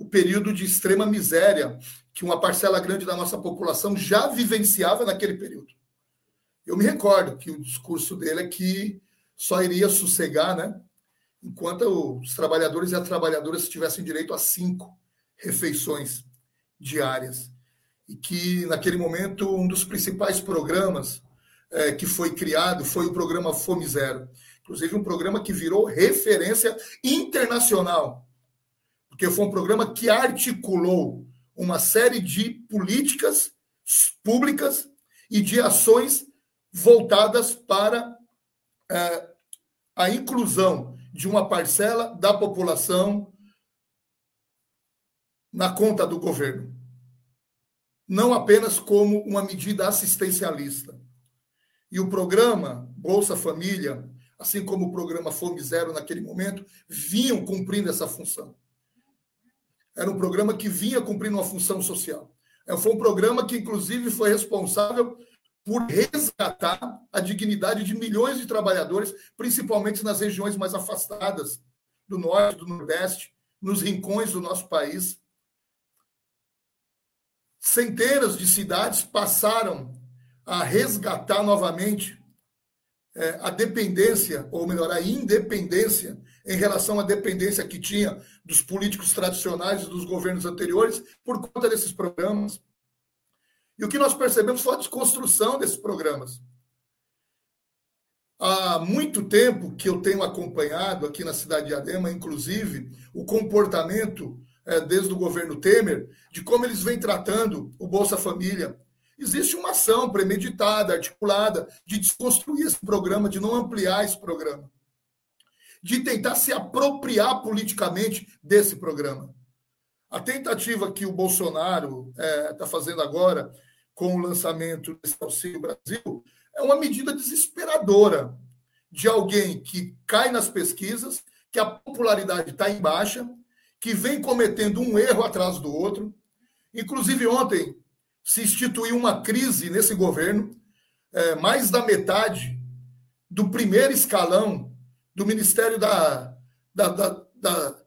o período de extrema miséria que uma parcela grande da nossa população já vivenciava naquele período. Eu me recordo que o discurso dele é que só iria sossegar, né? Enquanto os trabalhadores e as trabalhadoras tivessem direito a cinco refeições diárias. E que, naquele momento, um dos principais programas é, que foi criado foi o programa Fome Zero. Inclusive, um programa que virou referência internacional, porque foi um programa que articulou uma série de políticas públicas e de ações voltadas para é, a inclusão de uma parcela da população na conta do governo. Não apenas como uma medida assistencialista. E o programa Bolsa Família, assim como o programa Fome Zero naquele momento, vinham cumprindo essa função. Era um programa que vinha cumprindo uma função social. É, foi um programa que, inclusive, foi responsável por resgatar a dignidade de milhões de trabalhadores, principalmente nas regiões mais afastadas do norte, do nordeste, nos rincões do nosso país. Centenas de cidades passaram a resgatar novamente é, a dependência, ou melhor, a independência em relação à dependência que tinha dos políticos tradicionais e dos governos anteriores por conta desses programas. E o que nós percebemos foi a desconstrução desses programas. Há muito tempo que eu tenho acompanhado aqui na cidade de Adema, inclusive, o comportamento, é, desde o governo Temer, de como eles vêm tratando o Bolsa Família. Existe uma ação premeditada, articulada, de desconstruir esse programa, de não ampliar esse programa, de tentar se apropriar politicamente desse programa. A tentativa que o Bolsonaro está é, tá fazendo agora com o lançamento desse Auxílio Brasil é uma medida desesperadora de alguém que cai nas pesquisas, que a popularidade está em baixa, que vem cometendo um erro atrás do outro. Inclusive, ontem se instituiu uma crise nesse governo, é, mais da metade do primeiro escalão do Ministério da, da, da, da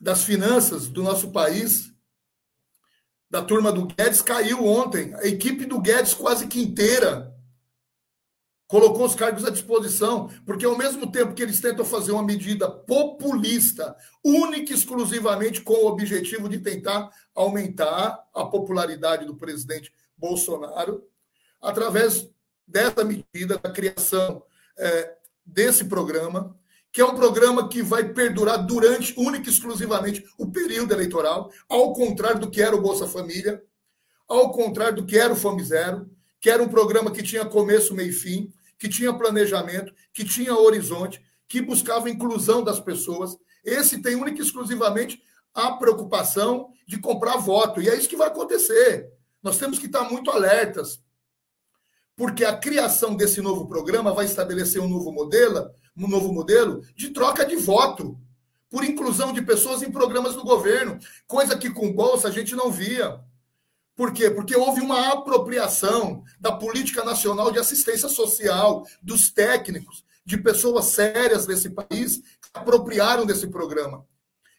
das Finanças do nosso país da turma do Guedes caiu ontem. A equipe do Guedes quase que inteira colocou os cargos à disposição, porque ao mesmo tempo que eles tentam fazer uma medida populista, única e exclusivamente com o objetivo de tentar aumentar a popularidade do presidente Bolsonaro, através dessa medida, da criação é, desse programa, que é um programa que vai perdurar durante, única e exclusivamente, o período eleitoral, ao contrário do que era o Bolsa Família, ao contrário do que era o Fome Zero, que era um programa que tinha começo, meio e fim, que tinha planejamento, que tinha horizonte, que buscava inclusão das pessoas. Esse tem única e exclusivamente a preocupação de comprar voto. E é isso que vai acontecer. Nós temos que estar muito alertas, porque a criação desse novo programa vai estabelecer um novo modelo, um novo modelo de troca de voto por inclusão de pessoas em programas do governo, coisa que com bolsa a gente não via. Por quê? Porque houve uma apropriação da política nacional de assistência social, dos técnicos, de pessoas sérias desse país que apropriaram desse programa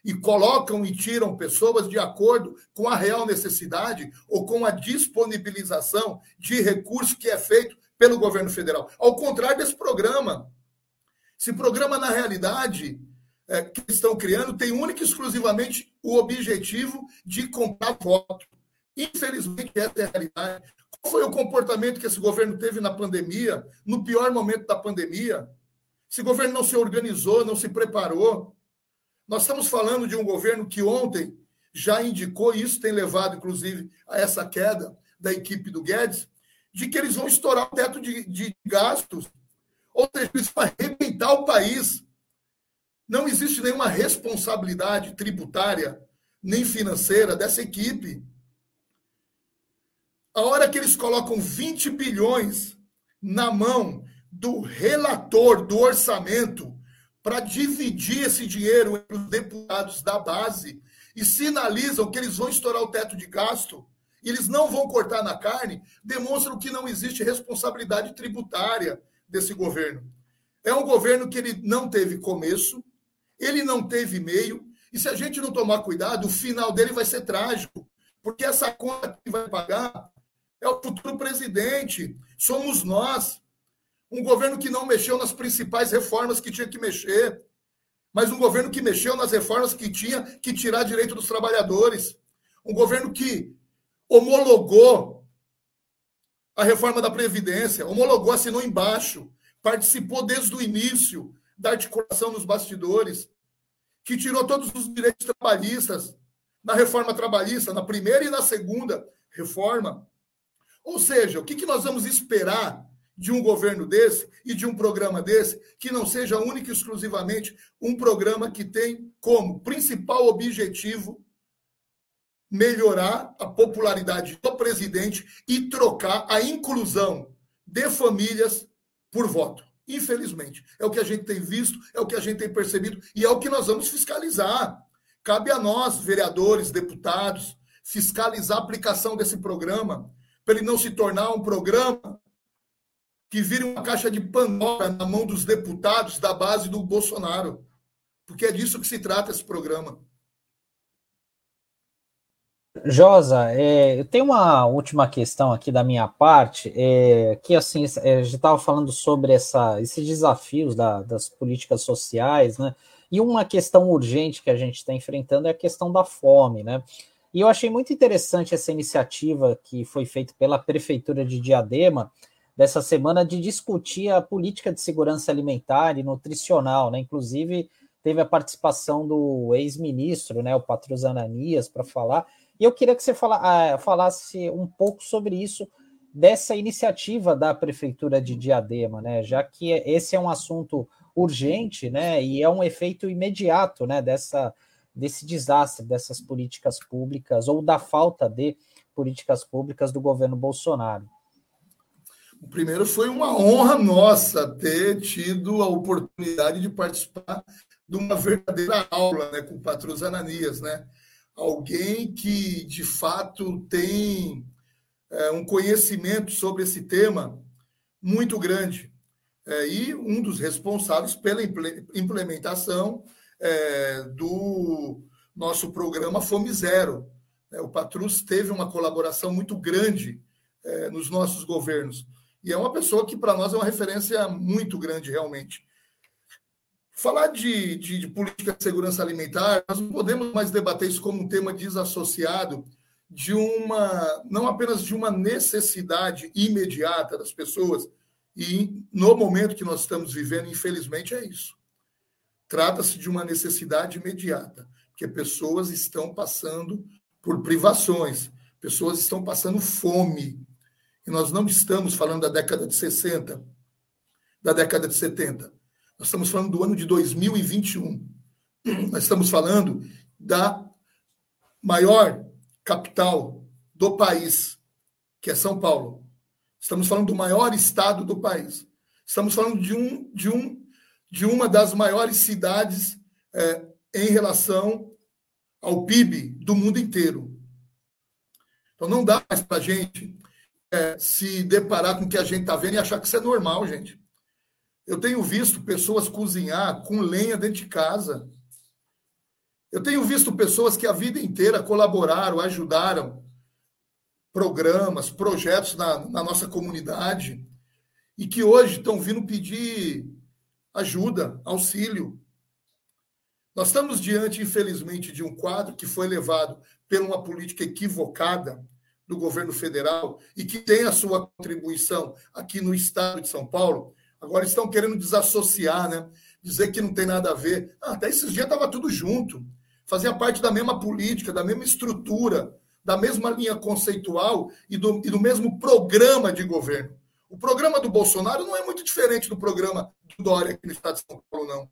e colocam e tiram pessoas de acordo com a real necessidade ou com a disponibilização de recursos que é feito pelo governo federal. Ao contrário desse programa, esse programa, na realidade, é, que estão criando, tem único e exclusivamente o objetivo de comprar voto. Infelizmente, essa é a realidade. Qual foi o comportamento que esse governo teve na pandemia, no pior momento da pandemia? Esse governo não se organizou, não se preparou. Nós estamos falando de um governo que ontem já indicou, e isso tem levado, inclusive, a essa queda da equipe do Guedes, de que eles vão estourar o teto de, de gastos ou seja, isso vai arrebentar o país. Não existe nenhuma responsabilidade tributária nem financeira dessa equipe. A hora que eles colocam 20 bilhões na mão do relator do orçamento para dividir esse dinheiro entre os deputados da base e sinalizam que eles vão estourar o teto de gasto, eles não vão cortar na carne, demonstram que não existe responsabilidade tributária desse governo. É um governo que ele não teve começo, ele não teve meio, e se a gente não tomar cuidado, o final dele vai ser trágico, porque essa conta que vai pagar é o futuro presidente, somos nós. Um governo que não mexeu nas principais reformas que tinha que mexer, mas um governo que mexeu nas reformas que tinha que tirar direito dos trabalhadores. Um governo que homologou a reforma da Previdência, homologou, assinou embaixo, participou desde o início da articulação nos bastidores, que tirou todos os direitos trabalhistas na reforma trabalhista, na primeira e na segunda reforma. Ou seja, o que, que nós vamos esperar de um governo desse e de um programa desse que não seja único e exclusivamente um programa que tem como principal objetivo melhorar a popularidade do presidente e trocar a inclusão de famílias por voto. Infelizmente, é o que a gente tem visto, é o que a gente tem percebido e é o que nós vamos fiscalizar. Cabe a nós, vereadores, deputados, fiscalizar a aplicação desse programa, para ele não se tornar um programa que vire uma caixa de Pandora na mão dos deputados da base do Bolsonaro. Porque é disso que se trata esse programa. Josa, é, eu tenho uma última questão aqui da minha parte, é, que assim, é, a gente estava falando sobre essa, esses desafios da, das políticas sociais, né? E uma questão urgente que a gente está enfrentando é a questão da fome, né? E eu achei muito interessante essa iniciativa que foi feita pela Prefeitura de Diadema dessa semana de discutir a política de segurança alimentar e nutricional, né? Inclusive teve a participação do ex-ministro, né, o Patrus Ananias, para falar. E eu queria que você fala, ah, falasse um pouco sobre isso, dessa iniciativa da Prefeitura de Diadema, né? Já que esse é um assunto urgente, né? E é um efeito imediato, né? Dessa, desse desastre, dessas políticas públicas, ou da falta de políticas públicas do governo Bolsonaro. O primeiro foi uma honra nossa ter tido a oportunidade de participar de uma verdadeira aula né, com o Patrus Ananias, né? alguém que de fato tem é, um conhecimento sobre esse tema muito grande. É, e um dos responsáveis pela implementação é, do nosso programa Fome Zero. É, o Patrus teve uma colaboração muito grande é, nos nossos governos. E é uma pessoa que, para nós, é uma referência muito grande, realmente. Falar de, de, de, política de segurança alimentar, nós não podemos mais debater isso como um tema desassociado de uma, não apenas de uma necessidade imediata das pessoas, e no momento que nós estamos vivendo, infelizmente, é isso. Trata-se de uma necessidade imediata, porque pessoas estão passando por privações, pessoas estão passando fome. E nós não estamos falando da década de 60, da década de 70 nós estamos falando do ano de 2021. Nós estamos falando da maior capital do país, que é São Paulo. Estamos falando do maior estado do país. Estamos falando de, um, de, um, de uma das maiores cidades é, em relação ao PIB do mundo inteiro. Então não dá mais para a gente se deparar com o que a gente está vendo e achar que isso é normal, gente. Eu tenho visto pessoas cozinhar com lenha dentro de casa. Eu tenho visto pessoas que a vida inteira colaboraram, ajudaram programas, projetos na, na nossa comunidade e que hoje estão vindo pedir ajuda, auxílio. Nós estamos diante, infelizmente, de um quadro que foi levado por uma política equivocada do governo federal e que tem a sua contribuição aqui no estado de São Paulo, Agora estão querendo desassociar, né? Dizer que não tem nada a ver. Ah, até esses dias estava tudo junto. Fazia parte da mesma política, da mesma estrutura, da mesma linha conceitual e do, e do mesmo programa de governo. O programa do Bolsonaro não é muito diferente do programa do Dória aqui no estado de São Paulo, não.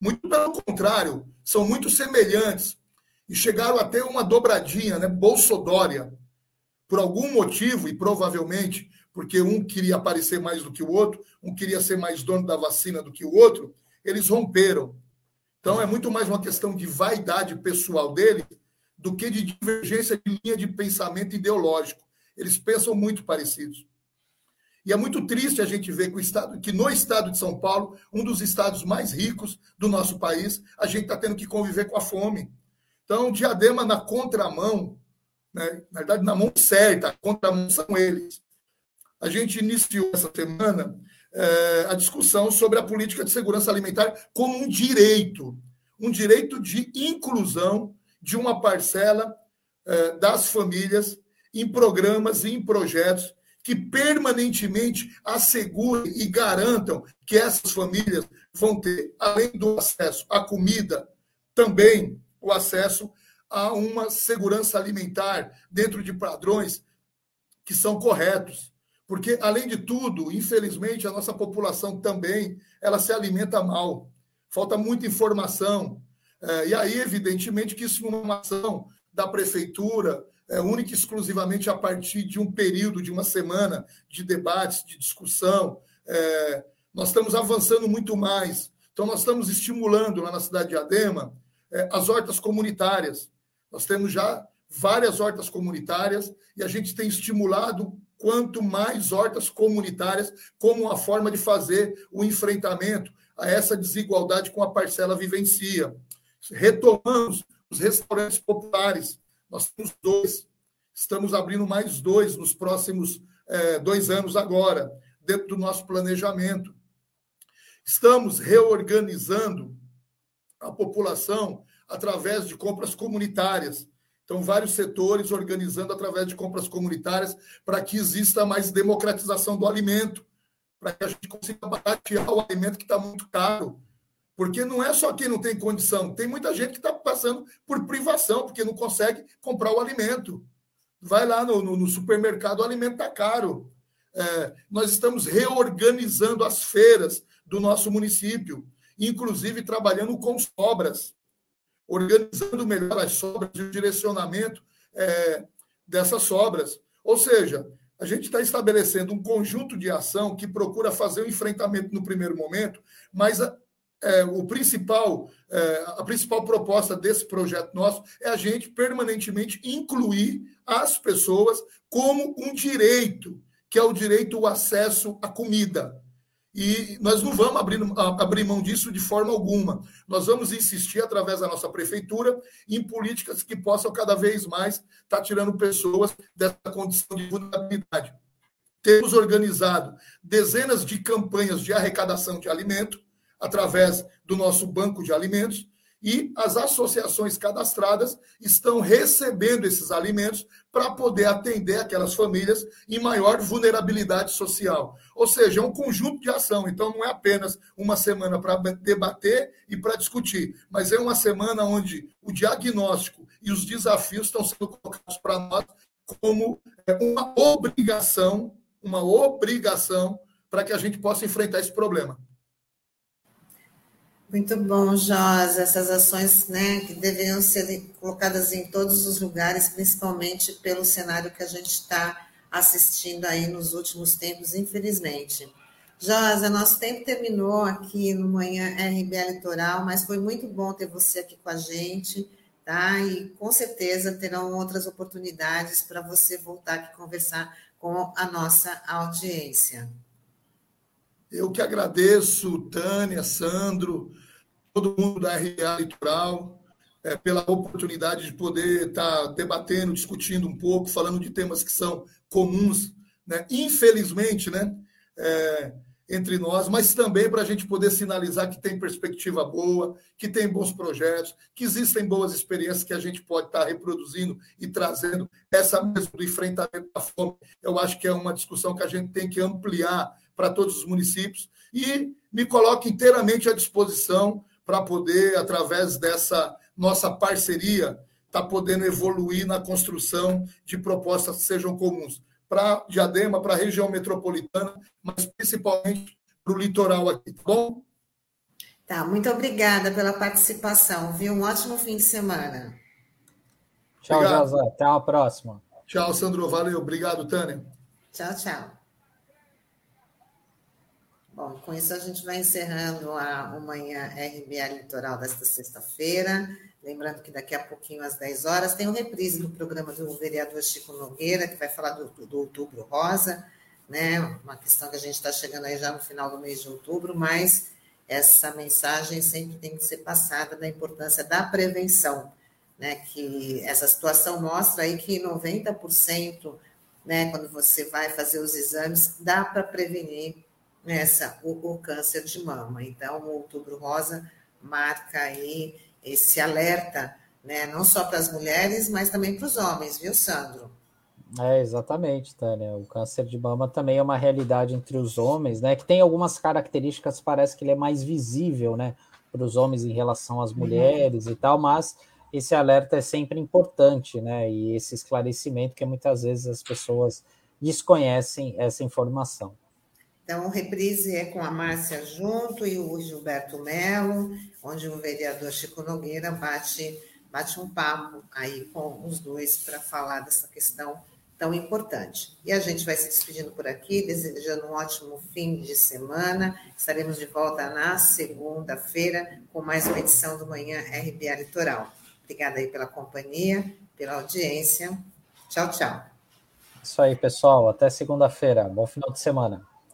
Muito pelo contrário, são muito semelhantes. E chegaram a ter uma dobradinha, né? Bolsodória. Por algum motivo, e provavelmente porque um queria aparecer mais do que o outro, um queria ser mais dono da vacina do que o outro, eles romperam. Então é muito mais uma questão de vaidade pessoal dele do que de divergência de linha de pensamento ideológico. Eles pensam muito parecidos. E é muito triste a gente ver que, o estado, que no estado de São Paulo, um dos estados mais ricos do nosso país, a gente está tendo que conviver com a fome. Então, Diadema na contramão, né? na verdade, na mão certa, a contramão são eles a gente iniciou essa semana é, a discussão sobre a política de segurança alimentar como um direito, um direito de inclusão de uma parcela é, das famílias em programas e em projetos que permanentemente assegurem e garantam que essas famílias vão ter, além do acesso à comida, também o acesso a uma segurança alimentar dentro de padrões que são corretos. Porque, além de tudo, infelizmente, a nossa população também ela se alimenta mal. Falta muita informação. É, e aí, evidentemente, que isso é uma ação da prefeitura, é, única e exclusivamente a partir de um período, de uma semana de debates, de discussão. É, nós estamos avançando muito mais. Então, nós estamos estimulando lá na cidade de Adema é, as hortas comunitárias. Nós temos já várias hortas comunitárias e a gente tem estimulado quanto mais hortas comunitárias como uma forma de fazer o enfrentamento a essa desigualdade com a parcela vivencia. Retomamos os restaurantes populares, nós temos dois. Estamos abrindo mais dois nos próximos é, dois anos agora, dentro do nosso planejamento. Estamos reorganizando a população através de compras comunitárias. Então, vários setores organizando através de compras comunitárias para que exista mais democratização do alimento, para que a gente consiga baratear o alimento que está muito caro. Porque não é só quem não tem condição, tem muita gente que está passando por privação, porque não consegue comprar o alimento. Vai lá no, no, no supermercado, o alimento está caro. É, nós estamos reorganizando as feiras do nosso município, inclusive trabalhando com sobras, organizando melhor as sobras e o direcionamento é, dessas sobras. Ou seja, a gente está estabelecendo um conjunto de ação que procura fazer o enfrentamento no primeiro momento, mas é, o principal, é, a principal proposta desse projeto nosso é a gente permanentemente incluir as pessoas como um direito, que é o direito ao acesso à comida. E nós não vamos abrir, abrir mão disso de forma alguma. Nós vamos insistir, através da nossa prefeitura, em políticas que possam cada vez mais estar tá tirando pessoas dessa condição de vulnerabilidade. Temos organizado dezenas de campanhas de arrecadação de alimento, através do nosso banco de alimentos, e as associações cadastradas estão recebendo esses alimentos para poder atender aquelas famílias em maior vulnerabilidade social. Ou seja, é um conjunto de ação. Então, não é apenas uma semana para debater e para discutir, mas é uma semana onde o diagnóstico e os desafios estão sendo colocados para nós como é, uma obrigação, uma obrigação para que a gente possa enfrentar esse problema. Muito bom, Josa. Essas ações né, que deveriam ser colocadas em todos os lugares, principalmente pelo cenário que a gente está assistindo aí nos últimos tempos, infelizmente. Josa, nosso tempo terminou aqui no Manhã RBA Litoral, mas foi muito bom ter você aqui com a gente, tá? E com certeza terão outras oportunidades para você voltar aqui conversar com a nossa audiência. Eu que agradeço, Tânia, Sandro, todo mundo da RA Litoral, é, pela oportunidade de poder estar tá debatendo, discutindo um pouco, falando de temas que são comuns, né? infelizmente, né? É, entre nós, mas também para a gente poder sinalizar que tem perspectiva boa, que tem bons projetos, que existem boas experiências que a gente pode estar tá reproduzindo e trazendo essa mesmo do enfrentamento da fome. Eu acho que é uma discussão que a gente tem que ampliar para todos os municípios e me coloco inteiramente à disposição para poder, através dessa nossa parceria, estar tá podendo evoluir na construção de propostas que sejam comuns para Diadema, para a região metropolitana, mas principalmente para o litoral aqui, tá bom? Tá, muito obrigada pela participação, viu? Um ótimo fim de semana. Tchau, José. Até a próxima. Tchau, Sandro. Valeu. Obrigado, Tânia. Tchau, tchau. Bom, com isso a gente vai encerrando a, Manhã RBA Litoral desta sexta-feira. Lembrando que daqui a pouquinho, às 10 horas, tem o um reprise do programa do vereador Chico Nogueira, que vai falar do, do Outubro Rosa, né? Uma questão que a gente está chegando aí já no final do mês de outubro, mas essa mensagem sempre tem que ser passada da importância da prevenção, né? Que essa situação mostra aí que 90%, né, quando você vai fazer os exames, dá para prevenir essa, o, o, câncer de mama. Então, o Outubro Rosa marca aí esse alerta, né, não só para as mulheres, mas também para os homens, viu, Sandro? É, exatamente, Tânia. O câncer de mama também é uma realidade entre os homens, né? Que tem algumas características, parece que ele é mais visível, né? Para os homens em relação às uhum. mulheres uhum. e tal, mas esse alerta é sempre importante, né? E esse esclarecimento que muitas vezes as pessoas desconhecem essa informação. Então, o reprise é com a Márcia Junto e o Gilberto Melo, onde o vereador Chico Nogueira bate, bate um papo aí com os dois para falar dessa questão tão importante. E a gente vai se despedindo por aqui, desejando um ótimo fim de semana. Estaremos de volta na segunda-feira com mais uma edição do Manhã RBA Litoral. Obrigada aí pela companhia, pela audiência. Tchau, tchau. Isso aí, pessoal. Até segunda-feira. Bom final de semana.